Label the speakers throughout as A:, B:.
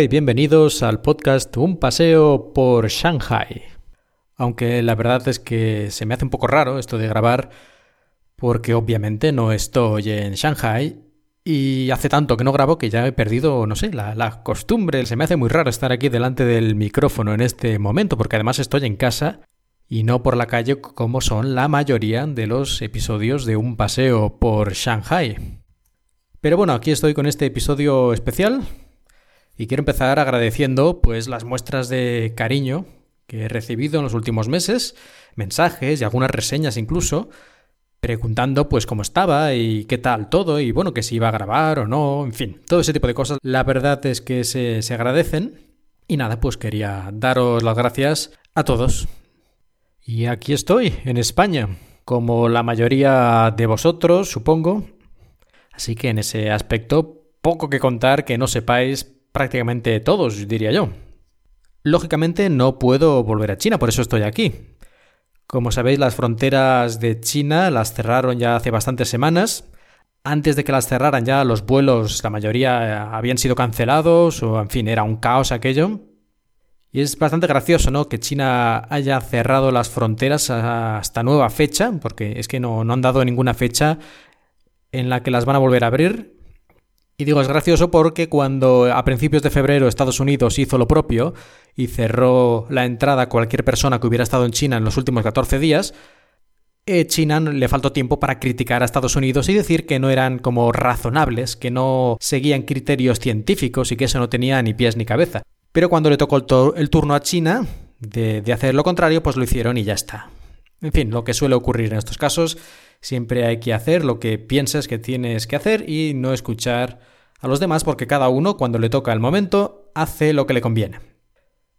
A: Y bienvenidos al podcast Un paseo por Shanghai. Aunque la verdad es que se me hace un poco raro esto de grabar porque obviamente no estoy en Shanghai y hace tanto que no grabo que ya he perdido, no sé, la, costumbre. Se me hace muy raro estar aquí delante del micrófono en este momento, porque además estoy en casa y no por la calle como son la mayoría de los episodios de un paseo por Shanghai. Pero bueno, aquí estoy con este episodio especial y quiero empezar agradeciendo pues las muestras de cariño que he recibido en los últimos meses, mensajes y algunas reseñas incluso, preguntando pues cómo estaba y qué tal todo y bueno, que si iba a grabar o no, en fin, todo ese tipo de cosas. La verdad es que se, se agradecen y nada, pues quería daros las gracias a todos. Y aquí estoy, en España, como la mayoría de vosotros, supongo. Así que en ese aspecto, poco que contar que no sepáis prácticamente todos, diría yo. Lógicamente no puedo volver a China, por eso estoy aquí. Como sabéis, las fronteras de China las cerraron ya hace bastantes semanas. Antes de que las cerraran ya los vuelos, la mayoría eh, habían sido cancelados o en fin, era un caos aquello. Y es bastante gracioso, ¿no? Que China haya cerrado las fronteras hasta nueva fecha, porque es que no, no han dado ninguna fecha en la que las van a volver a abrir. Y digo, es gracioso porque cuando a principios de febrero Estados Unidos hizo lo propio y cerró la entrada a cualquier persona que hubiera estado en China en los últimos 14 días, eh, China le faltó tiempo para criticar a Estados Unidos y decir que no eran como razonables, que no seguían criterios científicos y que eso no tenía ni pies ni cabeza. Pero cuando le tocó el, turno a China de hacer lo contrario, pues lo hicieron y ya está. En fin, lo que suele ocurrir en estos casos Siempre hay que hacer lo que piensas que tienes que hacer y no escuchar a los demás porque cada uno, cuando le toca el momento, hace lo que le conviene.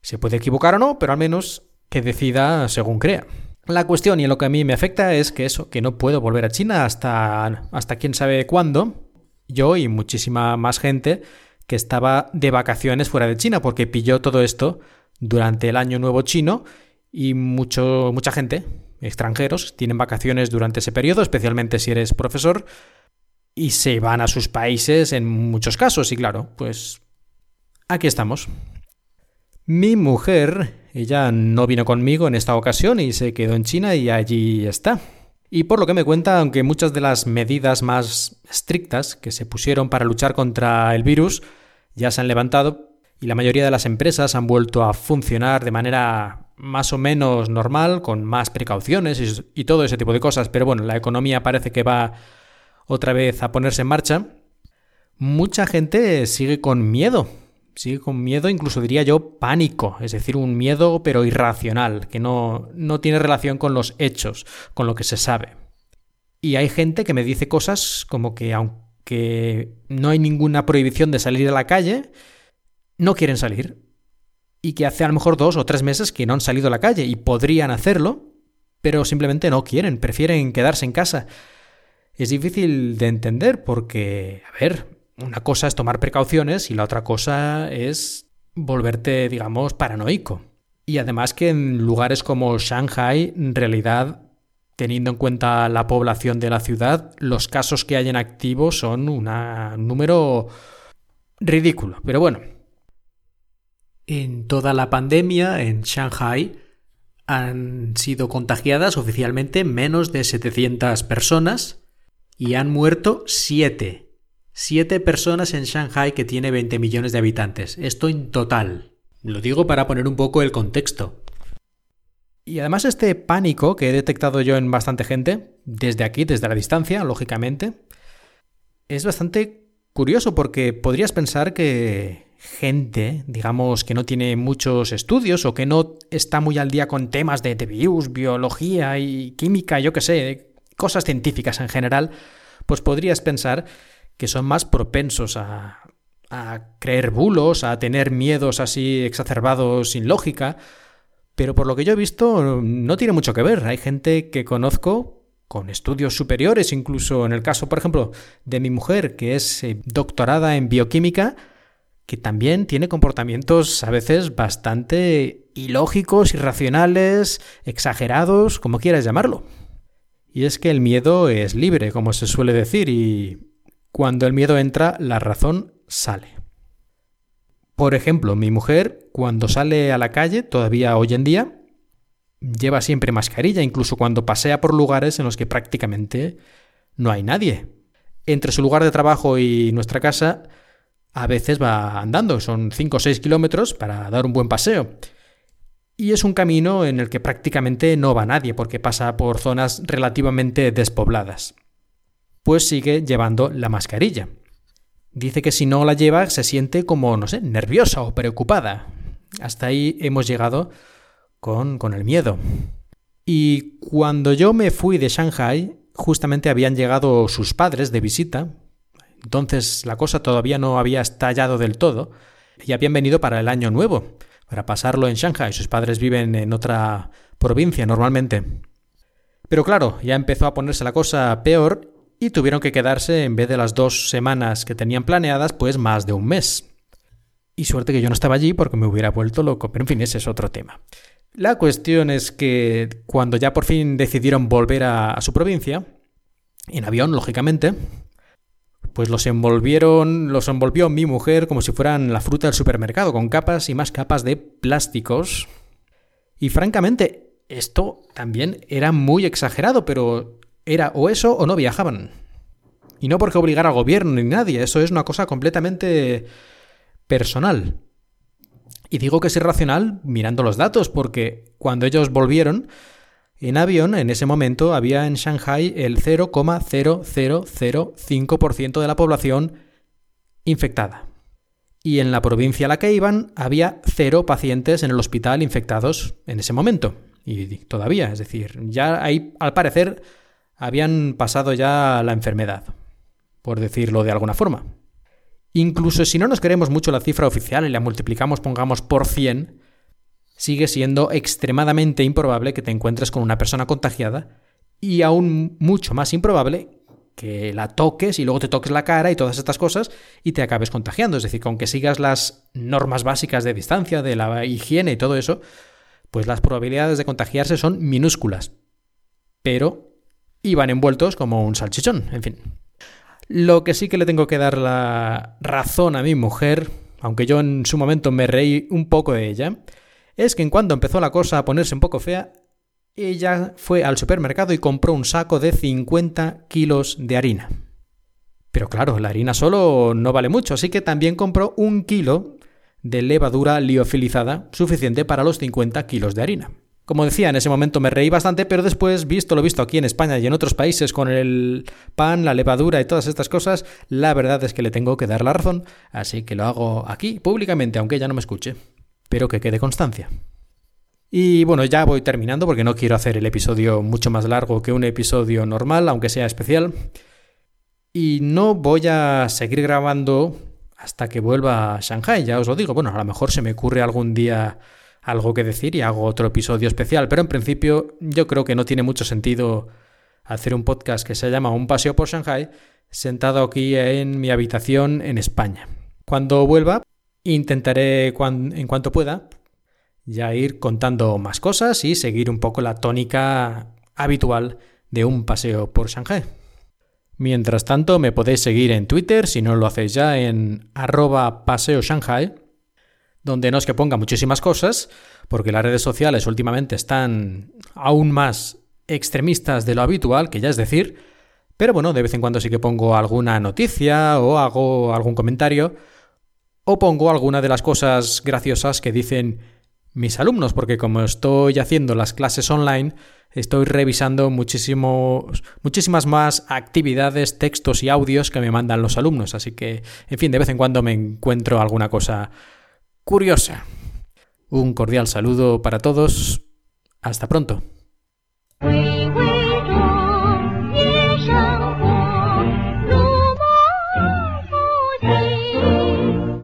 A: Se puede equivocar o no, pero al menos que decida según crea. La cuestión y lo que a mí me afecta es que eso, que no puedo volver a China hasta, hasta quién sabe cuándo. Yo y muchísima más gente que estaba de vacaciones fuera de China porque pilló todo esto durante el año nuevo chino y mucho, mucha gente extranjeros tienen vacaciones durante ese periodo, especialmente si eres profesor, y se van a sus países en muchos casos. Y claro, pues aquí estamos. Mi mujer, ella no vino conmigo en esta ocasión y se quedó en China y allí está. Y por lo que me cuenta, aunque muchas de las medidas más estrictas que se pusieron para luchar contra el virus ya se han levantado y la mayoría de las empresas han vuelto a funcionar de manera más o menos normal, con más precauciones y, todo ese tipo de cosas, pero bueno, la economía parece que va otra vez a ponerse en marcha, mucha gente sigue con miedo, sigue con miedo, incluso diría yo pánico, es decir, un miedo pero irracional, que no, no tiene relación con los hechos, con lo que se sabe. Y hay gente que me dice cosas como que aunque no hay ninguna prohibición de salir a la calle, no quieren salir y que hace a lo mejor dos o tres meses que no han salido a la calle y podrían hacerlo, pero simplemente no quieren, prefieren quedarse en casa. Es difícil de entender porque, a ver, una cosa es tomar precauciones y la otra cosa es volverte, digamos, paranoico. Y además que en lugares como Shanghai, en realidad, teniendo en cuenta la población de la ciudad, los casos que hay en activo son un número ridículo. Pero bueno, en toda la pandemia en Shanghai han sido contagiadas oficialmente menos de 700 personas y han muerto 7. 7 personas en Shanghai que tiene 20 millones de habitantes. Esto en total. Lo digo para poner un poco el contexto. Y además este pánico que he detectado yo en bastante gente, desde aquí, desde la distancia, lógicamente, es bastante curioso porque podrías pensar que gente, digamos, que no tiene muchos estudios o que no está muy al día con temas de, virus, biología y química, yo qué sé, cosas científicas en general, pues podrías pensar que son más propensos a, a creer bulos, a tener miedos así exacerbados sin lógica, pero por lo que yo he visto no tiene mucho que ver. Hay gente que conozco con estudios superiores, incluso en el caso, por ejemplo, de mi mujer, que es eh, doctorada en bioquímica, que también tiene comportamientos a veces bastante ilógicos, irracionales, exagerados, como quieras llamarlo. Y es que el miedo es libre, como se suele decir, y cuando el miedo entra, la razón sale. Por ejemplo, mi mujer, cuando sale a la calle, todavía hoy en día, lleva siempre mascarilla, incluso cuando pasea por lugares en los que prácticamente no hay nadie. Entre su lugar de trabajo y nuestra casa, a veces va andando, son 5 o 6 kilómetros para dar un buen paseo. Y es un camino en el que prácticamente no va nadie porque pasa por zonas relativamente despobladas. Pues sigue llevando la mascarilla. Dice que si no la lleva se siente como, no sé, nerviosa o preocupada. Hasta ahí hemos llegado con, con el miedo. Y cuando yo me fui de Shanghai, justamente habían llegado sus padres de visita, entonces la cosa todavía no había estallado del todo, y habían venido para el año nuevo, para pasarlo en Shanghai. Sus padres viven en otra provincia normalmente. Pero claro, ya empezó a ponerse la cosa peor y tuvieron que quedarse, en vez de las dos semanas que tenían planeadas, pues más de un mes. Y suerte que yo no estaba allí porque me hubiera vuelto loco, pero en fin, ese es otro tema. La cuestión es que cuando ya por fin decidieron volver a, a su provincia, en avión, lógicamente, pues los envolvieron, los envolvió mi mujer como si fueran la fruta del supermercado, con capas y más capas de plásticos. Y francamente, esto también era muy exagerado, pero era o eso o no viajaban. Y no porque obligar al gobierno ni nadie, eso es una cosa completamente personal. Y digo que es irracional mirando los datos, porque cuando ellos volvieron, en avión, en ese momento, había en Shanghai el 0,0005% de la población infectada. Y en la provincia a la que iban había cero pacientes en el hospital infectados en ese momento. Y todavía, es decir, ya ahí, al parecer, habían pasado ya la enfermedad, por decirlo de alguna forma. Incluso si no nos queremos mucho la cifra oficial y la multiplicamos, pongamos por 100, sigue siendo extremadamente improbable que te encuentres con una persona contagiada y aún mucho más improbable que la toques y luego te toques la cara y todas estas cosas y te acabes contagiando. Es decir, que sigas las normas básicas de distancia, de la higiene y todo eso, pues las probabilidades de contagiarse son minúsculas. Pero iban envueltos como un salchichón, en fin. Lo que sí que le tengo que dar la razón a mi mujer, aunque yo en su momento me reí un poco de ella, es que en cuanto empezó la cosa a ponerse un poco fea, ella fue al supermercado y compró un saco de 50 kilos de harina. Pero claro, la harina solo no vale mucho, así que también compró un kilo de levadura liofilizada, suficiente para los 50 kilos de harina. Como decía, en ese momento me reí bastante, pero después, visto lo visto aquí en España y en otros países con el pan, la levadura y todas estas cosas, la verdad es que le tengo que dar la razón, así que lo hago aquí públicamente, aunque ella no me escuche pero que quede constancia. Y bueno, ya voy terminando porque no quiero hacer el episodio mucho más largo que un episodio normal, aunque sea especial. Y no voy a seguir grabando hasta que vuelva a Shanghai, ya os lo digo. Bueno, a lo mejor se me ocurre algún día algo que decir y hago otro episodio especial, pero en principio yo creo que no tiene mucho sentido hacer un podcast que se llama Un paseo por Shanghai sentado aquí en mi habitación en España. Cuando vuelva, Intentaré en cuanto pueda ya ir contando más cosas y seguir un poco la tónica habitual de un paseo por Shanghai. Mientras tanto, me podéis seguir en Twitter, si no lo hacéis ya, en arroba paseo Shanghai, donde no es que ponga muchísimas cosas, porque las redes sociales últimamente están aún más extremistas de lo habitual, que ya es decir, pero bueno, de vez en cuando sí que pongo alguna noticia o hago algún comentario o pongo alguna de las cosas graciosas que dicen mis alumnos, porque como estoy haciendo las clases online, estoy revisando muchísimos, muchísimas más actividades, textos y audios que me mandan los alumnos. Así que, en fin, de vez en cuando me encuentro alguna cosa curiosa. Un cordial saludo para todos. Hasta pronto.